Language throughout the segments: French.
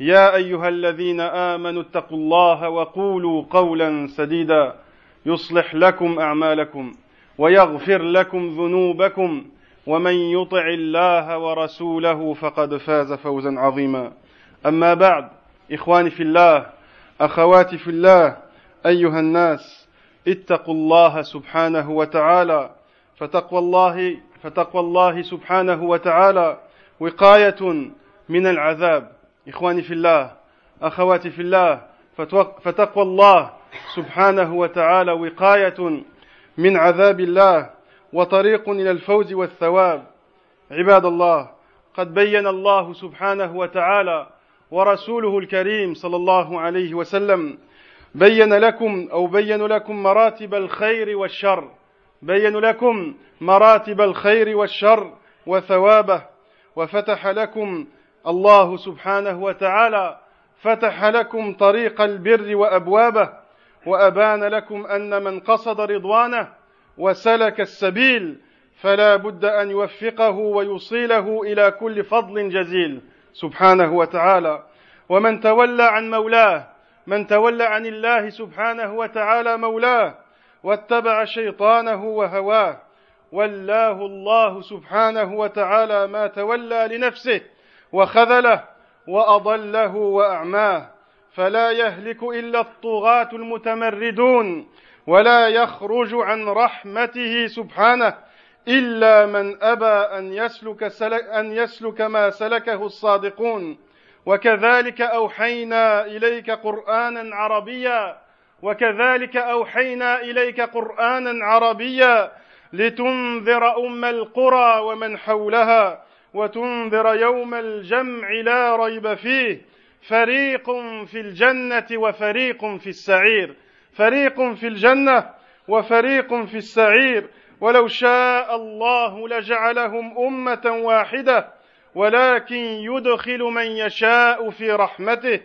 يا أيها الذين آمنوا اتقوا الله وقولوا قولا سديدا يصلح لكم أعمالكم ويغفر لكم ذنوبكم ومن يطع الله ورسوله فقد فاز فوزا عظيما. أما بعد إخواني في الله أخواتي في الله أيها الناس اتقوا الله سبحانه وتعالى. فتقوى الله فتقوى الله سبحانه وتعالى وقاية من العذاب. إخواني في الله أخواتي في الله فتقوى الله سبحانه وتعالى وقاية من عذاب الله وطريق إلى الفوز والثواب. عباد الله قد بين الله سبحانه وتعالى ورسوله الكريم صلى الله عليه وسلم. بين لكم أو بين لكم مراتب الخير والشر. بين لكم مراتب الخير والشر وثوابه. وفتح لكم الله سبحانه وتعالى فتح لكم طريق البر وأبوابه وأبان لكم أن من قصد رضوانه وسلك السبيل فلا بد أن يوفقه ويوصله إلى كل فضل جزيل سبحانه وتعالى. ومن تولى عن مولاه من تولى عن الله سبحانه وتعالى مولاه واتبع شيطانه وهواه ولاه الله سبحانه وتعالى ما تولى لنفسه وخذله وأضله وأعماه. فلا يهلك إلا الطغاة المتمردون ولا يخرج عن رحمته سبحانه إلا من أبى أن يسلك, سلك أن يسلك ما سلكه الصادقون. وكذلك أوحينا إليك قرآنا عربيا وكذلك أوحينا إليك قرآنا عربيا لتنذر أم القرى ومن حولها. وتنذر يوم الجمع لا ريب فيه. فريق في الجنة وفريق في السعير. فريق في الجنة وفريق في السعير. ولو شاء الله لجعلهم أمة واحدة. ولكن يدخل من يشاء في رحمته.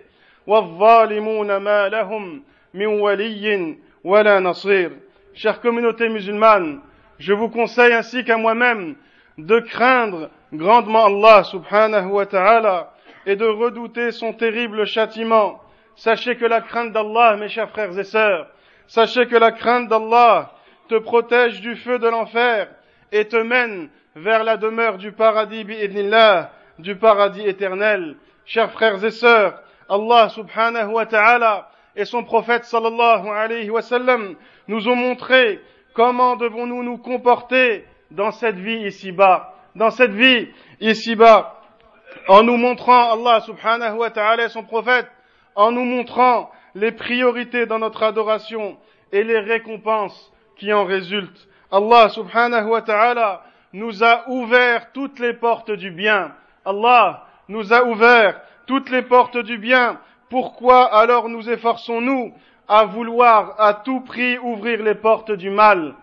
والظالمون ما لهم من ولي ولا نصير. Chère communauté musulmane je vous conseille ainsi qu'à moi-même de craindre grandement Allah subhanahu wa ta'ala et de redouter son terrible châtiment. Sachez que la crainte d'Allah, mes chers frères et sœurs, sachez que la crainte d'Allah te protège du feu de l'enfer et te mène vers la demeure du paradis bi'idnillah, du paradis éternel. Chers frères et sœurs, Allah subhanahu wa ta'ala et son prophète sallallahu alayhi wa sallam nous ont montré comment devons-nous nous comporter dans cette vie ici-bas dans cette vie ici-bas, en nous montrant Allah subhanahu wa ta'ala et son prophète, en nous montrant les priorités dans notre adoration et les récompenses qui en résultent. Allah subhanahu wa ta'ala nous a ouvert toutes les portes du bien. Allah nous a ouvert toutes les portes du bien. Pourquoi alors nous efforçons-nous à vouloir à tout prix ouvrir les portes du mal?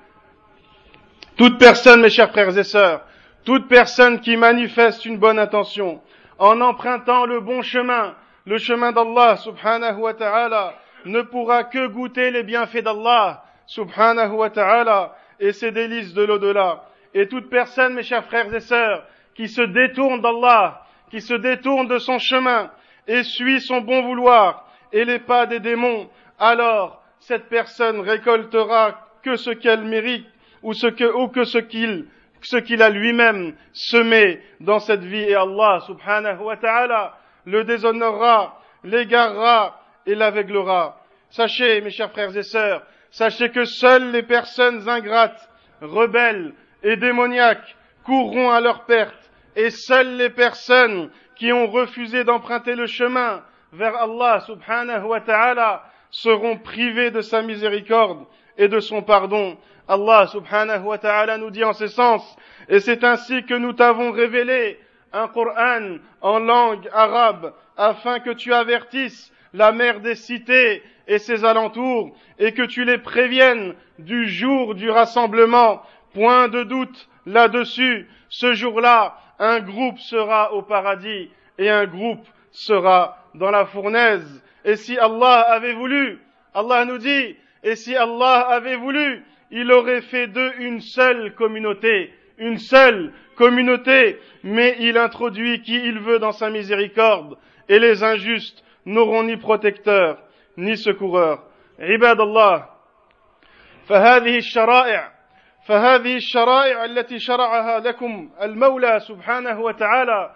Toute personne, mes chers frères et sœurs, toute personne qui manifeste une bonne intention en empruntant le bon chemin, le chemin d'Allah subhanahu wa ta'ala, ne pourra que goûter les bienfaits d'Allah subhanahu wa ta'ala et ses délices de l'au-delà. Et toute personne, mes chers frères et sœurs, qui se détourne d'Allah, qui se détourne de son chemin et suit son bon vouloir et les pas des démons, alors cette personne récoltera que ce qu'elle mérite ou, ou que ce qu'il ce qu'il a lui-même semé dans cette vie et Allah subhanahu wa ta'ala le déshonorera, l'égarera et l'aveuglera. Sachez, mes chers frères et sœurs, sachez que seules les personnes ingrates, rebelles et démoniaques courront à leur perte, et seules les personnes qui ont refusé d'emprunter le chemin vers Allah subhanahu wa ta'ala seront privées de sa miséricorde et de son pardon. Allah subhanahu wa ta'ala nous dit en ce sens, et c'est ainsi que nous t'avons révélé un Coran en langue arabe afin que tu avertisses la mer des cités et ses alentours et que tu les préviennes du jour du rassemblement. Point de doute là-dessus. Ce jour-là, un groupe sera au paradis et un groupe sera dans la fournaise. Et si Allah avait voulu, Allah nous dit, et si Allah avait voulu, il aurait fait d'eux une seule communauté, une seule communauté, mais il introduit qui il veut dans sa miséricorde, et les injustes n'auront ni protecteur, ni secoureur. عباد الله فهذه الشرائع فهذه الشرائع التي شرعها لكم المولى سبحانه وتعالى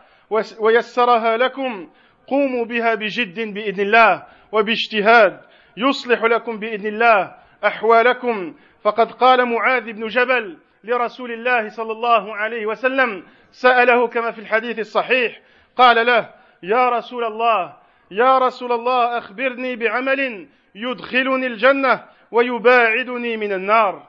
ويسرها لكم قوموا بها بجد بإذن الله وباجتهاد. يصلح لكم بإذن الله أحوالكم. فقد قال معاذ بن جبل لرسول الله صلى الله عليه وسلم سأله كما في الحديث الصحيح قال له يا رسول الله يا رسول الله أخبرني بعمل يدخلني الجنة ويباعدني من النار.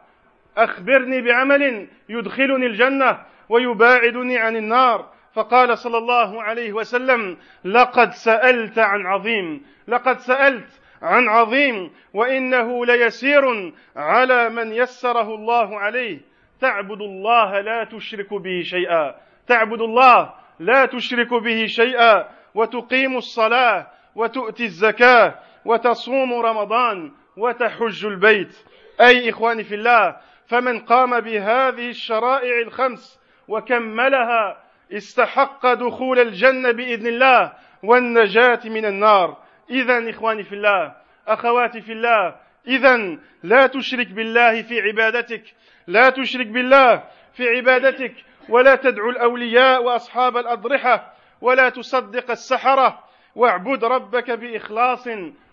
أخبرني بعمل يدخلني الجنة ويباعدني عن النار. فقال صلى الله عليه وسلم لقد سألت عن عظيم لقد سألت عن عظيم وإنه ليسير على من يسره الله عليه. تعبد الله لا تشرك به شيئا تعبد الله لا تشرك به شيئا وتقيم الصلاة وتؤتي الزكاة وتصوم رمضان وتحج البيت. أي إخواني في الله فمن قام بهذه الشرائع الخمس وكملها استحق دخول الجنة بإذن الله والنجاة من النار. اذا إخواني في الله أخواتي في الله اذا لا تشرك بالله في عبادتك لا تشرك بالله في عبادتك ولا تدعو الأولياء وأصحاب الأضرحة ولا تصدق السحرة واعبد ربك بإخلاص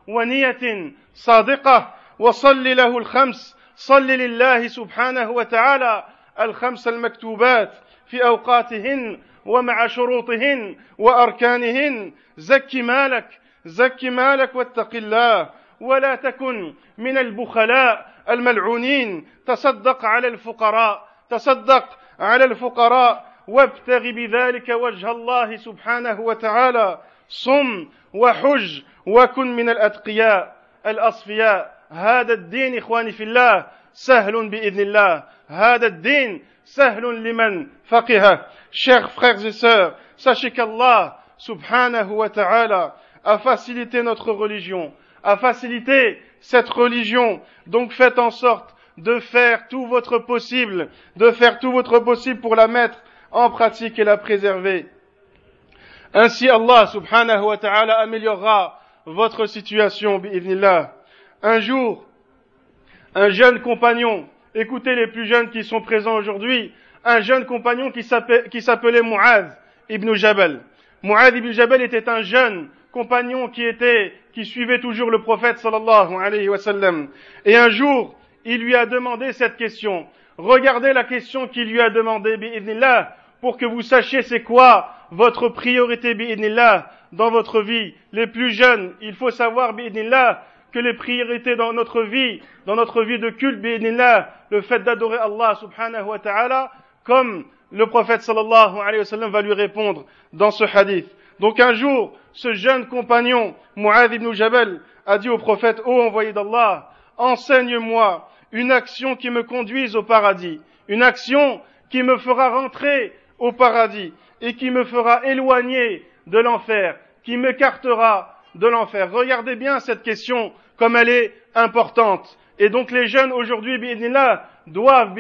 ونية صادقة وصل له الخمس صل لله سبحانه وتعالى الخمس المكتوبات. في أوقاتهن ومع شروطهن وأركانهن. زك مالك زك مالك واتق الله. ولا تكن من البخلاء الملعونين. تصدق على الفقراء تصدق على الفقراء. وابتغ بذلك وجه الله سبحانه وتعالى. صم وحج وكن من الأتقياء الأصفياء. هذا الدين إخواني في الله. سهل باذن الله هذا الدين سهل لمن فقهه chers frères et sœurs sachez qu'Allah subhanahu wa ta'ala a facilité notre religion a facilité cette religion donc faites en sorte de faire tout votre possible de faire tout votre possible pour la mettre en pratique et la préserver ainsi Allah subhanahu wa ta'ala améliorera votre situation bi'idhnillah un jour un jeune compagnon, écoutez les plus jeunes qui sont présents aujourd'hui, un jeune compagnon qui s'appelait Mu'adh ibn Jabal. Mu'adh ibn Jabal était un jeune compagnon qui était, qui suivait toujours le prophète sallallahu alayhi wa sallam. Et un jour, il lui a demandé cette question. Regardez la question qu'il lui a demandé, bi'idnillah, pour que vous sachiez c'est quoi votre priorité, bi'idnillah, dans votre vie. Les plus jeunes, il faut savoir, bi'idnillah, que les priorités dans notre vie, dans notre vie de culte, le fait d'adorer Allah subhanahu wa ta'ala, comme le prophète sallallahu alayhi wa sallam va lui répondre dans ce hadith. Donc un jour, ce jeune compagnon, Mu'adh ibn Jabal, a dit au prophète, ô envoyé d'Allah, enseigne-moi une action qui me conduise au paradis, une action qui me fera rentrer au paradis et qui me fera éloigner de l'enfer, qui m'écartera de l'enfer. Regardez bien cette question comme elle est importante. Et donc les jeunes aujourd'hui, bi'idnillah, doivent,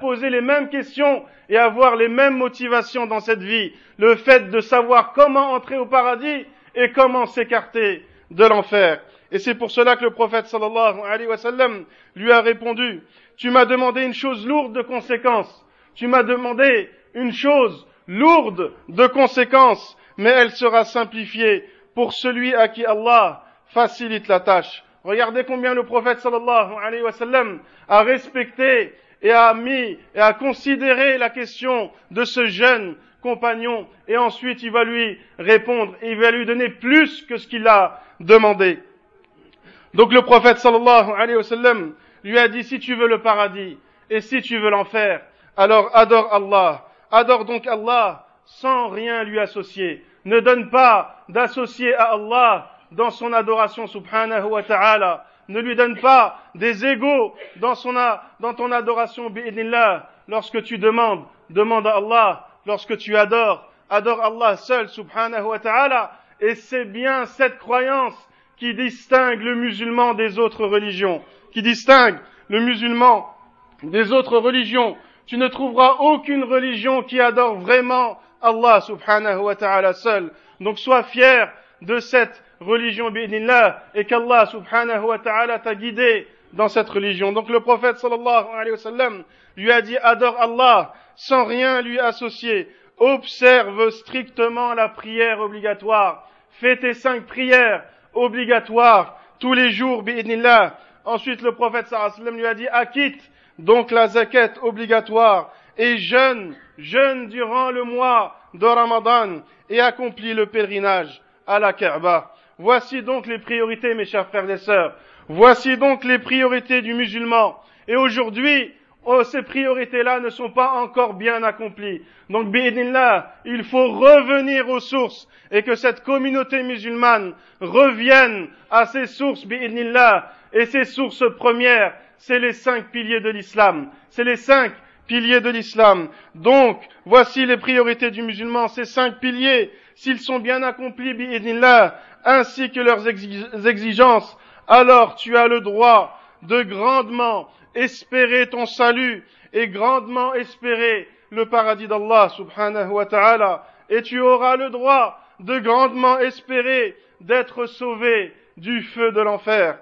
poser les mêmes questions et avoir les mêmes motivations dans cette vie. Le fait de savoir comment entrer au paradis et comment s'écarter de l'enfer. Et c'est pour cela que le prophète sallallahu alayhi wa sallam lui a répondu, tu m'as demandé une chose lourde de conséquences. Tu m'as demandé une chose lourde de conséquences, mais elle sera simplifiée pour celui à qui Allah facilite la tâche. Regardez combien le prophète sallallahu alayhi wa sallam a respecté et a mis et a considéré la question de ce jeune compagnon et ensuite il va lui répondre et il va lui donner plus que ce qu'il a demandé. Donc le prophète sallallahu alayhi wa sallam lui a dit si tu veux le paradis et si tu veux l'enfer, alors adore Allah. Adore donc Allah sans rien lui associer. Ne donne pas d'associer à Allah dans son adoration subhanahu wa ta'ala. Ne lui donne pas des égaux dans, son, dans ton adoration bi'idnillah. Lorsque tu demandes, demande à Allah. Lorsque tu adores, adore Allah seul subhanahu wa ta'ala. Et c'est bien cette croyance qui distingue le musulman des autres religions, qui distingue le musulman des autres religions. Tu ne trouveras aucune religion qui adore vraiment Allah subhanahu wa ta'ala seul. Donc sois fier de cette religion bi'idnillah et qu'Allah subhanahu wa ta'ala t'a guidé dans cette religion. Donc le prophète sallallahu alayhi wa sallam lui a dit adore Allah sans rien lui associer. Observe strictement la prière obligatoire. Fais tes cinq prières obligatoires tous les jours bi'idnillah. Ensuite le prophète sallallahu alayhi wa sallam lui a dit acquitte donc la zakat obligatoire et jeûne, jeûne durant le mois de Ramadan et accomplis le pèlerinage à la Kaaba. Voici donc les priorités, mes chers frères et sœurs. Voici donc les priorités du musulman. Et aujourd'hui, oh, ces priorités-là ne sont pas encore bien accomplies. Donc, bi'idnillah, il faut revenir aux sources et que cette communauté musulmane revienne à ses sources, bi'idnillah. Et ses sources premières, c'est les cinq piliers de l'islam. C'est les cinq piliers de l'islam. Donc, voici les priorités du musulman, ces cinq piliers. S'ils sont bien accomplis, bi'idnillah, ainsi que leurs exigences, alors tu as le droit de grandement espérer ton salut et grandement espérer le paradis d'Allah subhanahu wa ta'ala. Et tu auras le droit de grandement espérer d'être sauvé du feu de l'enfer.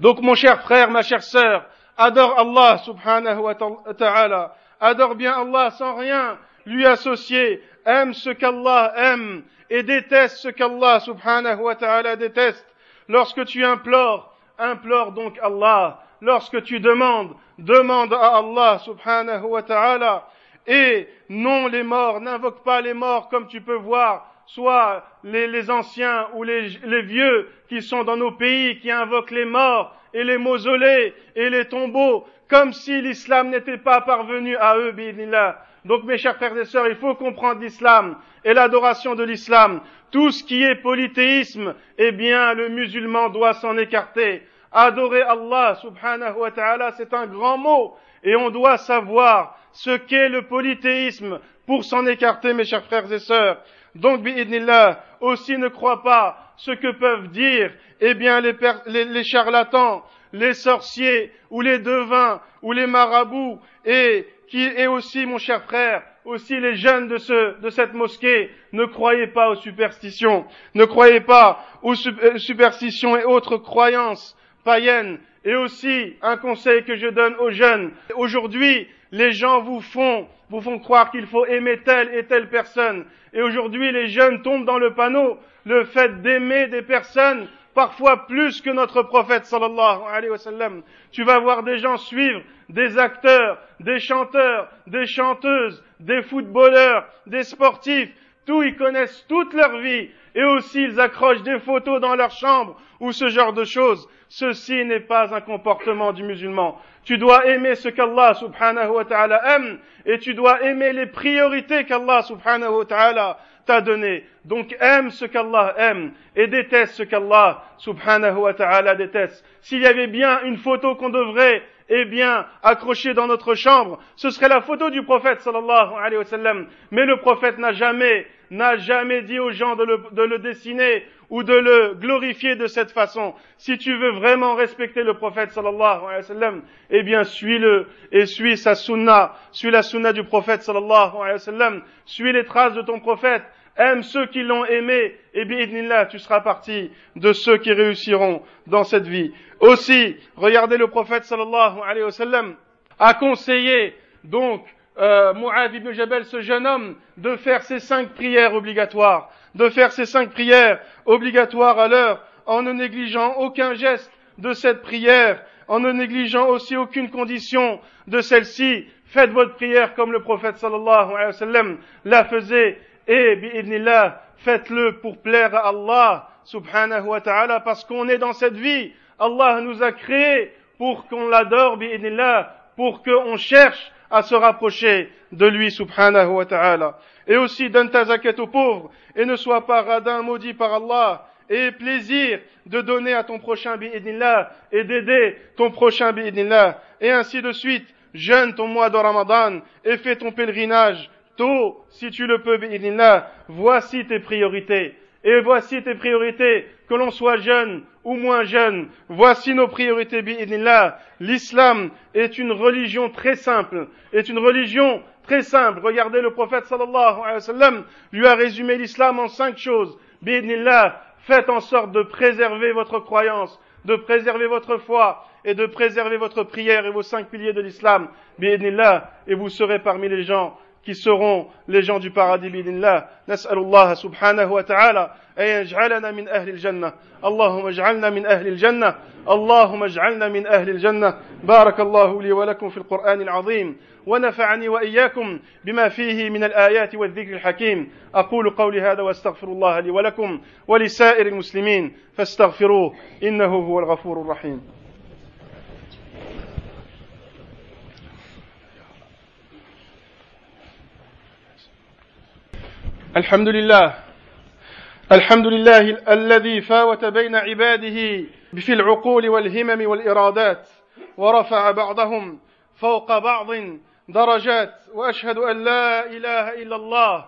Donc mon cher frère, ma chère sœur, adore Allah subhanahu wa ta'ala, adore bien Allah sans rien lui associer, aime ce qu'Allah aime et déteste ce qu'Allah subhanahu wa ta'ala déteste. Lorsque tu implores, implore donc Allah. Lorsque tu demandes, demande à Allah subhanahu wa ta'ala. Et non les morts, n'invoque pas les morts comme tu peux voir, soit les, anciens ou les, les, vieux qui sont dans nos pays, qui invoquent les morts et les mausolées et les tombeaux, comme si l'islam n'était pas parvenu à eux, bidnillah. Donc mes chers frères et sœurs, il faut comprendre l'islam et l'adoration de l'islam. Tout ce qui est polythéisme, eh bien le musulman doit s'en écarter. Adorer Allah subhanahu wa ta'ala, c'est un grand mot et on doit savoir ce qu'est le polythéisme pour s'en écarter, mes chers frères et sœurs. Donc, bi'idnillah, aussi ne crois pas ce que peuvent dire, eh bien, les, charlatans, les sorciers, ou les devins, ou les marabouts, et qui aussi, mon cher frère, aussi les jeunes de, de cette mosquée, ne croyez pas aux superstitions, ne croyez pas aux euh, superstitions et autres croyances païennes. Et aussi, un conseil que je donne aux jeunes, aujourd'hui, les gens vous font, vous font croire qu'il faut aimer telle et telle personne. Et aujourd'hui, les jeunes tombent dans le panneau, le fait d'aimer des personnes parfois plus que notre prophète sallallahu alayhi wa sallam. Tu vas voir des gens suivre des acteurs, des chanteurs, des chanteuses, des footballeurs, des sportifs, tout, ils connaissent toute leur vie, et aussi ils accrochent des photos dans leur chambre, ou ce genre de choses. Ceci n'est pas un comportement du musulman. Tu dois aimer ce qu'Allah subhanahu wa ta'ala aime, et tu dois aimer les priorités qu'Allah subhanahu wa ta'ala t'a donné. Donc aime ce qu'Allah aime et déteste ce qu'Allah subhanahu wa ta'ala déteste. S'il y avait bien une photo qu'on devrait eh bien, accrocher dans notre chambre, ce serait la photo du prophète sallallahu alayhi wa sallam. Mais le prophète n'a jamais, n'a jamais dit aux gens de le, de le dessiner ou de le glorifier de cette façon. Si tu veux vraiment respecter le prophète sallallahu alayhi wa sallam, eh bien, suis-le et suis sa sunna, suis la sunna du prophète sallallahu alayhi wa sallam, suis les traces de ton prophète, aime ceux qui l'ont aimé, et bi'idnillah, tu seras parti de ceux qui réussiront dans cette vie. Aussi, regardez le prophète sallallahu alayhi wa sallam, a conseillé donc euh, Mu'adh ibn Jabal, ce jeune homme, de faire ses cinq prières obligatoires, de faire ses cinq prières obligatoires à l'heure en ne négligeant aucun geste de cette prière, en ne négligeant aussi aucune condition de celle-ci. Faites votre prière comme le prophète sallallahu alayhi wa sallam la faisait et bi'idnillah, faites-le pour plaire à Allah subhanahu wa ta'ala parce qu'on est dans cette vie. Allah nous a créés pour qu'on l'adore bi'idnillah, pour qu'on cherche à se rapprocher de lui subhanahu wa ta'ala. Et aussi donne ta zakat aux pauvres et ne sois pas radin maudit par Allah et plaisir de donner à ton prochain bi'idnillah et d'aider ton prochain bi'idnillah et ainsi de suite. Jeûne ton mois de Ramadan et fais ton pèlerinage tôt si tu le peux bi'idnillah. Voici tes priorités. Et voici tes priorités, que l'on soit jeune ou moins jeune. Voici nos priorités bi'idnillah. L'islam est une religion très simple, est une religion très simple. Regardez le prophète sallallahu alayhi wa sallam lui a résumé l'islam en cinq choses. Bi'idnillah, faites en sorte de préserver votre croyance, de préserver votre foi et de préserver votre prière et vos cinq piliers de l'islam, bi'idnillah, et vous serez parmi les gens qui seront les gens du paradis bi'idnillah. نسأل الله سبحانه وتعالى أن يجعلنا من أهل الجنة اللهم اجعلنا من أهل الجنة اللهم اجعلنا من أهل الجنة بارك الله لي ولكم في القرآن العظيم ونفعني وإياكم بما فيه من الآيات والذكر الحكيم أقول قولي هذا واستغفر الله لي ولكم ولسائر المسلمين فاستغفروه إنه هو الغفور الرحيم الحمد لله الحمد لله الذي فاوت بين عباده في العقول والهمم والإرادات ورفع بعضهم فوق بعض درجات وأشهد أن لا إله إلا الله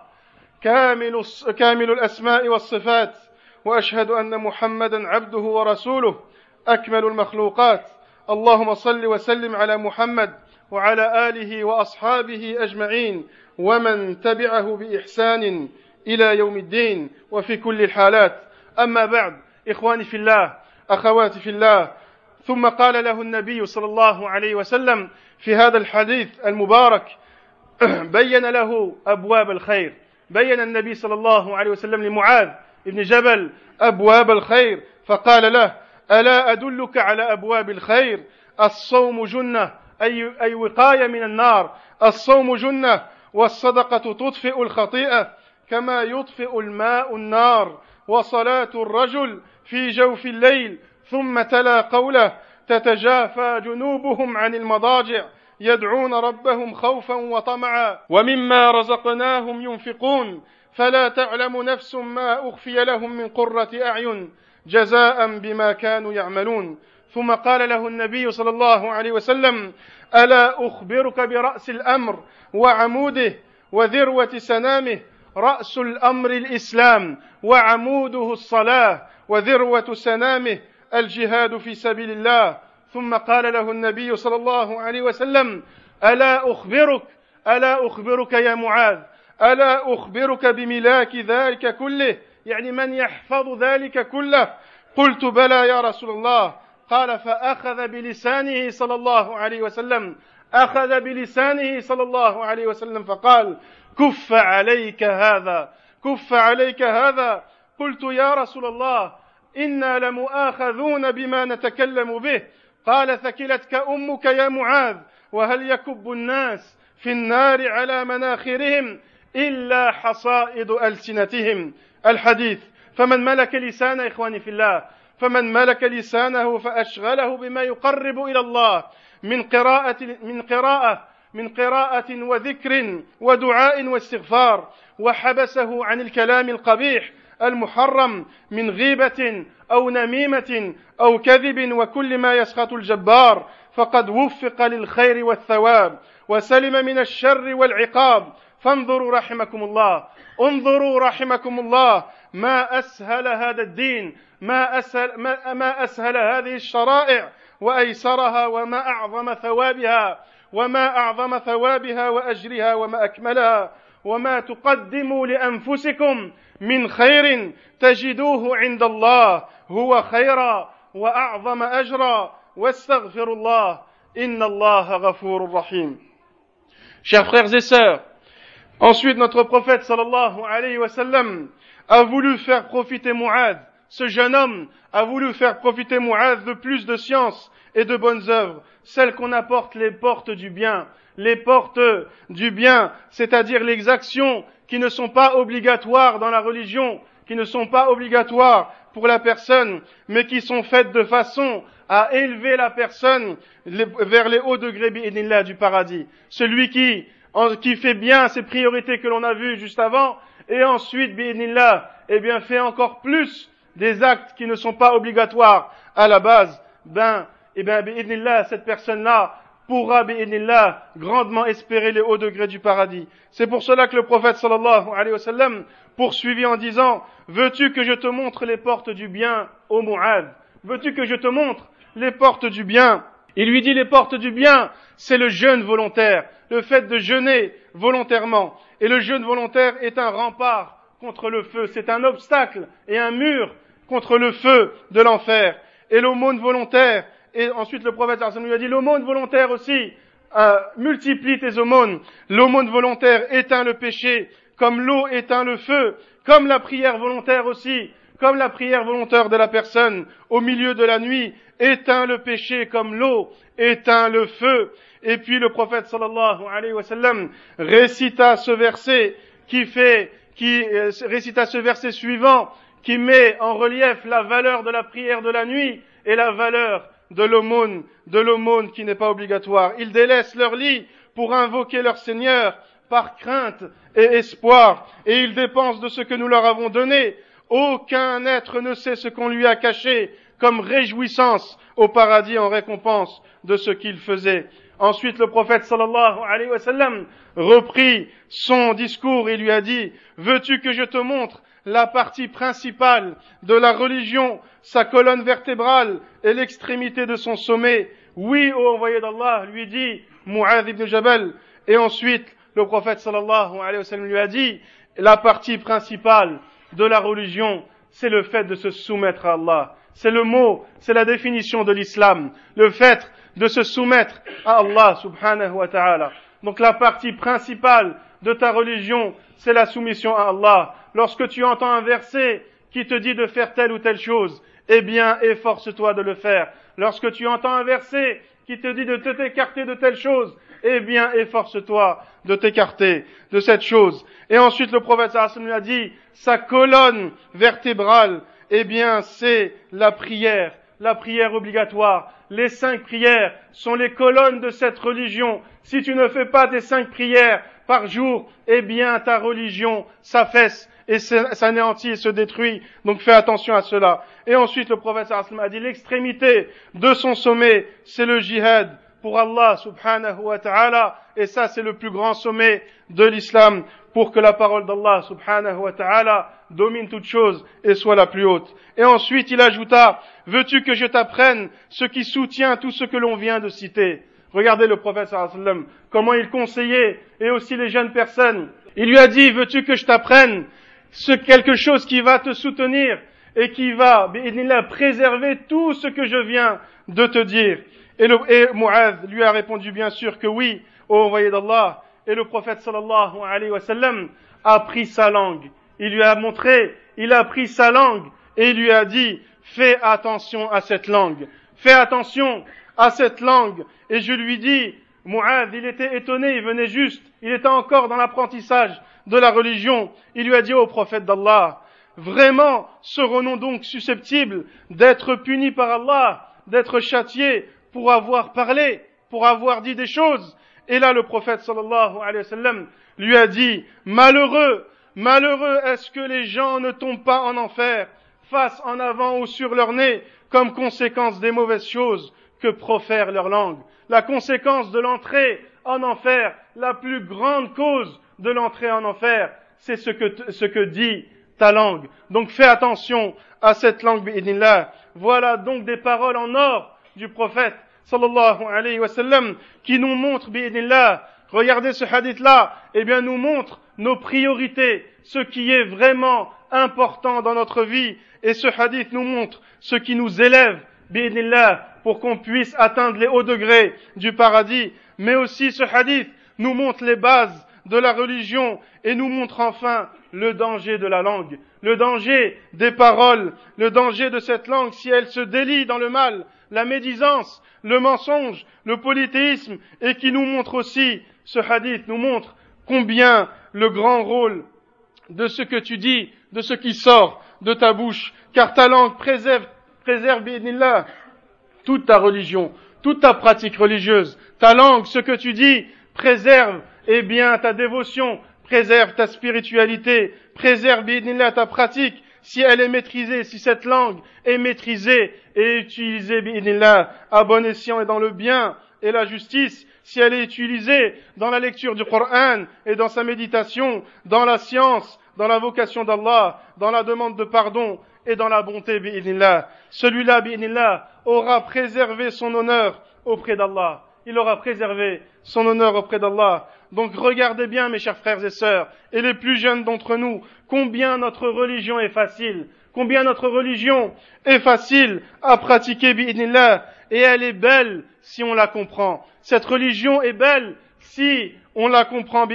كامل كامل الأسماء والصفات وأشهد أن محمدا عبده ورسوله أكمل المخلوقات. اللهم صل وسلم على محمد وعلى آله وأصحابه أجمعين. ومن تبعه بإحسان إلى يوم الدين وفي كل الحالات. أما بعد إخواني في الله أخواتي في الله ثم قال له النبي صلى الله عليه وسلم في هذا الحديث المبارك بين له أبواب الخير. بين النبي صلى الله عليه وسلم لمعاذ بن جبل أبواب الخير فقال له ألا أدلك على أبواب الخير؟ الصوم جنة أي أي وقاية من النار. الصوم جنة والصدقة تطفئ الخطيئة كما يطفئ الماء النار وصلاة الرجل في جوف الليل ثم تلا قوله تتجافى جنوبهم عن المضاجع يدعون ربهم خوفا وطمعا ومما رزقناهم ينفقون. فلا تعلم نفس ما أخفي لهم من قرة أعين جزاء بما كانوا يعملون. ثم قال له النبي صلى الله عليه وسلم ألا أخبرك برأس الأمر وعموده وذروة سنامه؟ رأس الأمر الإسلام وعموده الصلاة وذروة سنامه الجهاد في سبيل الله. ثم قال له النبي صلى الله عليه وسلم ألا أخبرك ألا أخبرك يا معاذ ألا أخبرك بملاك ذلك كله؟ يعني من يحفظ ذلك كله؟ قلت بلى يا رسول الله. قال فأخذ بلسانه صلى الله عليه وسلم. أخذ بلسانه صلى الله عليه وسلم فقال كف عليك هذا كف عليك هذا. قلت يا رسول الله إنا لمؤاخذون بما نتكلم به. قال ثكلتك أمك يا معاذ وهل يكب الناس في النار على مناخرهم إلا حصائد ألسنتهم. الحديث. فمن ملك لسانه إخواني في الله فمن ملك لسانه فأشغله بما يقرب إلى الله من قراءة من قراءة من قراءة وذكر ودعاء واستغفار وحبسه عن الكلام القبيح المحرم من غيبة أو نميمة أو كذب وكل ما يسخط الجبار فقد وفق للخير والثواب وسلم من الشر والعقاب. فانظروا رحمكم الله انظروا رحمكم الله ما أسهل هذا الدين ما أسهل ما, ما أسهل هذه الشرائع وأيسرها وما أعظم ثوابها وما أعظم ثوابها وأجرها وما أكملها وما تقدموا لأنفسكم من خير تجدوه عند الله هو خيرا وأعظم أجرا واستغفر الله إن الله غفور رحيم. Chers frères et sœurs, ensuite notre prophète sallallahu alayhi wa sallam a voulu faire profiter Mu'ad ce jeune homme a voulu faire profiter Mu'adh de plus de science et de bonnes œuvres, celles qu'on apporte les portes du bien, les portes du bien, c'est-à-dire les actions qui ne sont pas obligatoires dans la religion, qui ne sont pas obligatoires pour la personne, mais qui sont faites de façon à élever la personne vers les hauts degrés du paradis. Celui qui, qui fait bien ses priorités que l'on a vues juste avant, et ensuite, bi'idnillah, eh bien, fait encore plus des actes qui ne sont pas obligatoires à la base, ben, eh bien, bi'idnillah, cette personne-là pourra, bi'idnillah, grandement espérer les hauts degrés du paradis. C'est pour cela que le prophète sallallahu alayhi wa sallam poursuivit en disant, veux-tu que je te montre les portes du bien, ô Mu'ad? Veux-tu que je te montre les portes du bien? Il lui dit les portes du bien, c'est le jeûne volontaire, le fait de jeûner volontairement. Et le jeûne volontaire est un rempart contre le feu, c'est un obstacle et un mur contre le feu de l'enfer. Et l'aumône volontaire, et ensuite le prophète lui a dit l'aumône volontaire aussi, euh, multiplie tes aumônes. L'aumône volontaire éteint le péché, comme l'eau éteint le feu, comme la prière volontaire aussi, comme la prière volontaire de la personne au milieu de la nuit éteint le péché comme l'eau éteint le feu. Et puis le prophète sallallahu alayhi wa sallam récita ce verset qui fait, qui euh, récita ce verset suivant qui met en relief la valeur de la prière de la nuit et la valeur de l'aumône, de l'aumône qui n'est pas obligatoire. Ils délaissent leur lit pour invoquer leur Seigneur par crainte et espoir, et ils dépensent de ce que nous leur avons donné. Aucun être ne sait ce qu'on lui a caché comme réjouissance au paradis en récompense de ce qu'il faisait. Ensuite, le prophète sallallahu alayhi wa sallam reprit son discours et lui a dit, veux-tu que je te montre la partie principale de la religion, sa colonne vertébrale et l'extrémité de son sommet? Oui, ô envoyé d'Allah, lui dit Mu'adh ibn Jabal. Et ensuite, le prophète sallallahu alayhi wa sallam lui a dit, la partie principale de la religion, c'est le fait de se soumettre à Allah. C'est le mot, c'est la définition de l'islam. Le fait de se soumettre à Allah subhanahu wa ta'ala. Donc la partie principale de ta religion, c'est la soumission à Allah. Lorsque tu entends un verset qui te dit de faire telle ou telle chose, eh bien, efforce-toi de le faire. Lorsque tu entends un verset qui te dit de t'écarter de telle chose, eh bien, efforce-toi de t'écarter de cette chose. Et ensuite, le prophète sallallahu lui a dit, sa colonne vertébrale, eh bien, c'est la prière, la prière obligatoire. Les cinq prières sont les colonnes de cette religion. Si tu ne fais pas tes cinq prières par jour, eh bien, ta religion s'affaisse et s'anéantit et se détruit. Donc fais attention à cela. Et ensuite, le prophète a dit l'extrémité de son sommet, c'est le jihad pour Allah subhanahu wa ta'ala. Et ça, c'est le plus grand sommet de l'islam pour que la parole d'Allah subhanahu wa ta'ala domine toute chose et soit la plus haute. Et ensuite, il ajouta, veux-tu que je t'apprenne ce qui soutient tout ce que l'on vient de citer? Regardez le prophète sallam, comment il conseillait, et aussi les jeunes personnes. Il lui a dit, veux-tu que je t'apprenne ce quelque chose qui va te soutenir et qui va, préserver tout ce que je viens de te dire? Et, lui a répondu bien sûr que oui, au envoyé d'Allah. Et le prophète sallallahu alayhi wa sallam a pris sa langue. Il lui a montré, il a pris sa langue et il lui a dit, fais attention à cette langue. Fais attention à cette langue. Et je lui dis, Mu'adh, il était étonné, il venait juste, il était encore dans l'apprentissage de la religion, il lui a dit au prophète d'Allah, vraiment serons-nous donc susceptibles d'être punis par Allah, d'être châtiés pour avoir parlé, pour avoir dit des choses Et là le prophète sallallahu alayhi wa sallam lui a dit, malheureux, malheureux est-ce que les gens ne tombent pas en enfer, face en avant ou sur leur nez, comme conséquence des mauvaises choses que profère leur langue. La conséquence de l'entrée en enfer, la plus grande cause de l'entrée en enfer, c'est ce que, ce que dit ta langue. Donc fais attention à cette langue. Voilà donc des paroles en or du prophète, sallallahu alayhi wa sallam, qui nous montrent, bi'idnillah, regardez ce hadith-là, eh bien nous montre nos priorités, ce qui est vraiment important dans notre vie, et ce hadith nous montre ce qui nous élève, bi'idnillah, pour qu'on puisse atteindre les hauts degrés du paradis, mais aussi ce hadith nous montre les bases de la religion et nous montre enfin le danger de la langue, le danger des paroles, le danger de cette langue si elle se délie dans le mal, la médisance, le mensonge, le polythéisme, et qui nous montre aussi, ce hadith nous montre combien le grand rôle de ce que tu dis, de ce qui sort de ta bouche, car ta langue préserve, préserve, toute ta religion, toute ta pratique religieuse, ta langue, ce que tu dis, préserve, eh bien, ta dévotion, préserve ta spiritualité, préserve, ta pratique, si elle est maîtrisée, si cette langue est maîtrisée et utilisée, à bon escient et dans le bien et la justice, si elle est utilisée dans la lecture du Coran et dans sa méditation, dans la science, dans la vocation d'Allah, dans la demande de pardon et dans la bonté, celui-là, aura préservé son honneur auprès d'Allah. Il aura préservé son honneur auprès d'Allah. Donc regardez bien, mes chers frères et sœurs, et les plus jeunes d'entre nous, combien notre religion est facile, combien notre religion est facile à pratiquer, et elle est belle si on la comprend. Cette religion est belle si on la comprend,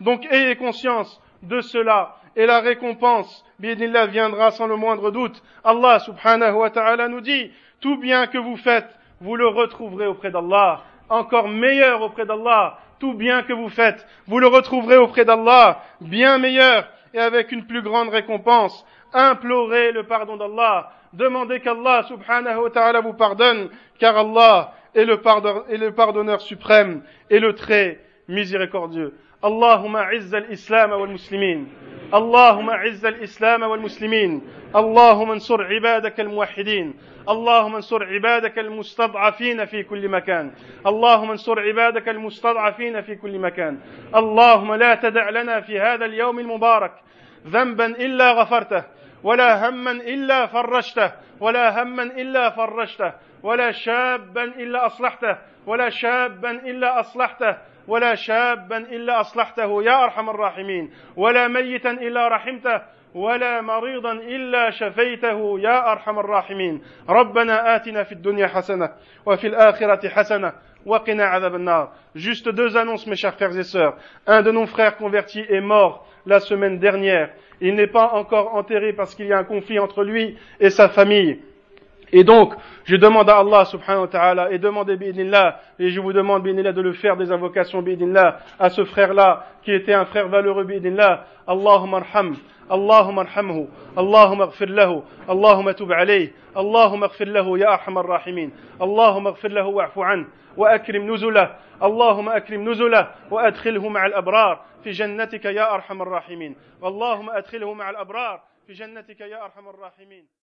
Donc ayez conscience de cela, et la récompense, viendra sans le moindre doute. Allah subhanahu wa ta'ala nous dit, tout bien que vous faites, vous le retrouverez auprès d'Allah, encore meilleur auprès d'Allah, tout bien que vous faites, vous le retrouverez auprès d'Allah, bien meilleur et avec une plus grande récompense. Implorez le pardon d'Allah, demandez qu'Allah subhanahu wa ta'ala vous pardonne, car Allah est le, pardonneur, suprême et le très miséricordieux. Allahumma izzal islam wal muslimin. اللهم اعز الإسلام والمسلمين. اللهم انصر عبادك الموحدين. اللهم انصر عبادك المستضعفين في كل مكان. اللهم انصر عبادك المستضعفين في كل مكان. اللهم لا تدع لنا في هذا اليوم المبارك ذنبا إلا غفرته ولا هما إلا فرجته ولا هما إلا فرجته ولا شابا إلا أصلحته ولا شابا إلا أصلحته. ولا شابا الا اصلحته يا ارحم الراحمين ولا ميتا الا رحمته ولا مريضا الا شفيته يا ارحم الراحمين ربنا اتنا في الدنيا حسنه وفي الاخره حسنه وقنا عذاب النار juste deux annonces mes chers frères et sœurs un de nos frères convertis est mort la semaine dernière il n'est pas encore enterré parce qu'il y a un conflit entre lui et sa famille Et donc, je demande à Allah subhanahu wa ta'ala et demandez bi'idnillah, et je vous demande bi'idnillah de le faire des invocations bi'idnillah à ce frère-là, qui était un frère valeureux bi'idnillah. Allahumma arham, Allahumma arhamhu, Allahumma اغفر له, Allahumma tub alayh, Allahumma اغفر له ya arhamar rahimin, Allahumma اغفر له wa'fu an, وأكرم نزله اللهم أكرم نزله وأدخله مع الأبرار في جنتك يا أرحم الراحمين اللهم أدخله مع الأبرار في جنتك يا أرحم الراحمين